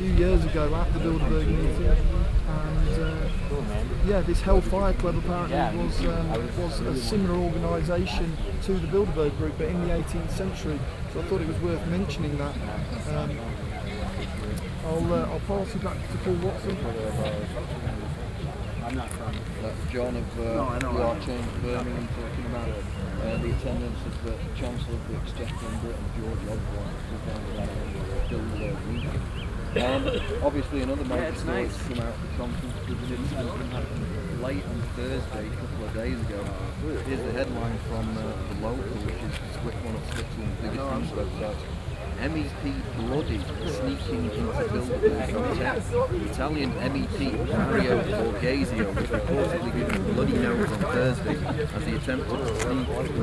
few years ago at the Bilderberg meeting, and uh, yeah, this Hellfire Club apparently was um, was a similar organisation to the Bilderberg Group, but in the 18th century. So I thought it was worth mentioning that. Um, I'll uh, I'll pass you back to Paul Watson. I'm not That's John of uh, War Change Birmingham talking about the attendance of the Chancellor of the Exchequer in Britain, George Osborne, who founded that still there weeping. Um, obviously another major story to come out of the conference an incident that happened late on Thursday, a couple of days ago. Here's the headline from uh, the local, which is one of Switzerland's biggest news websites. MEP bloody sneaking into Hotel. Italian MEP Mario Borghesio was reportedly given bloody nose on Thursday as he attempted to sneak into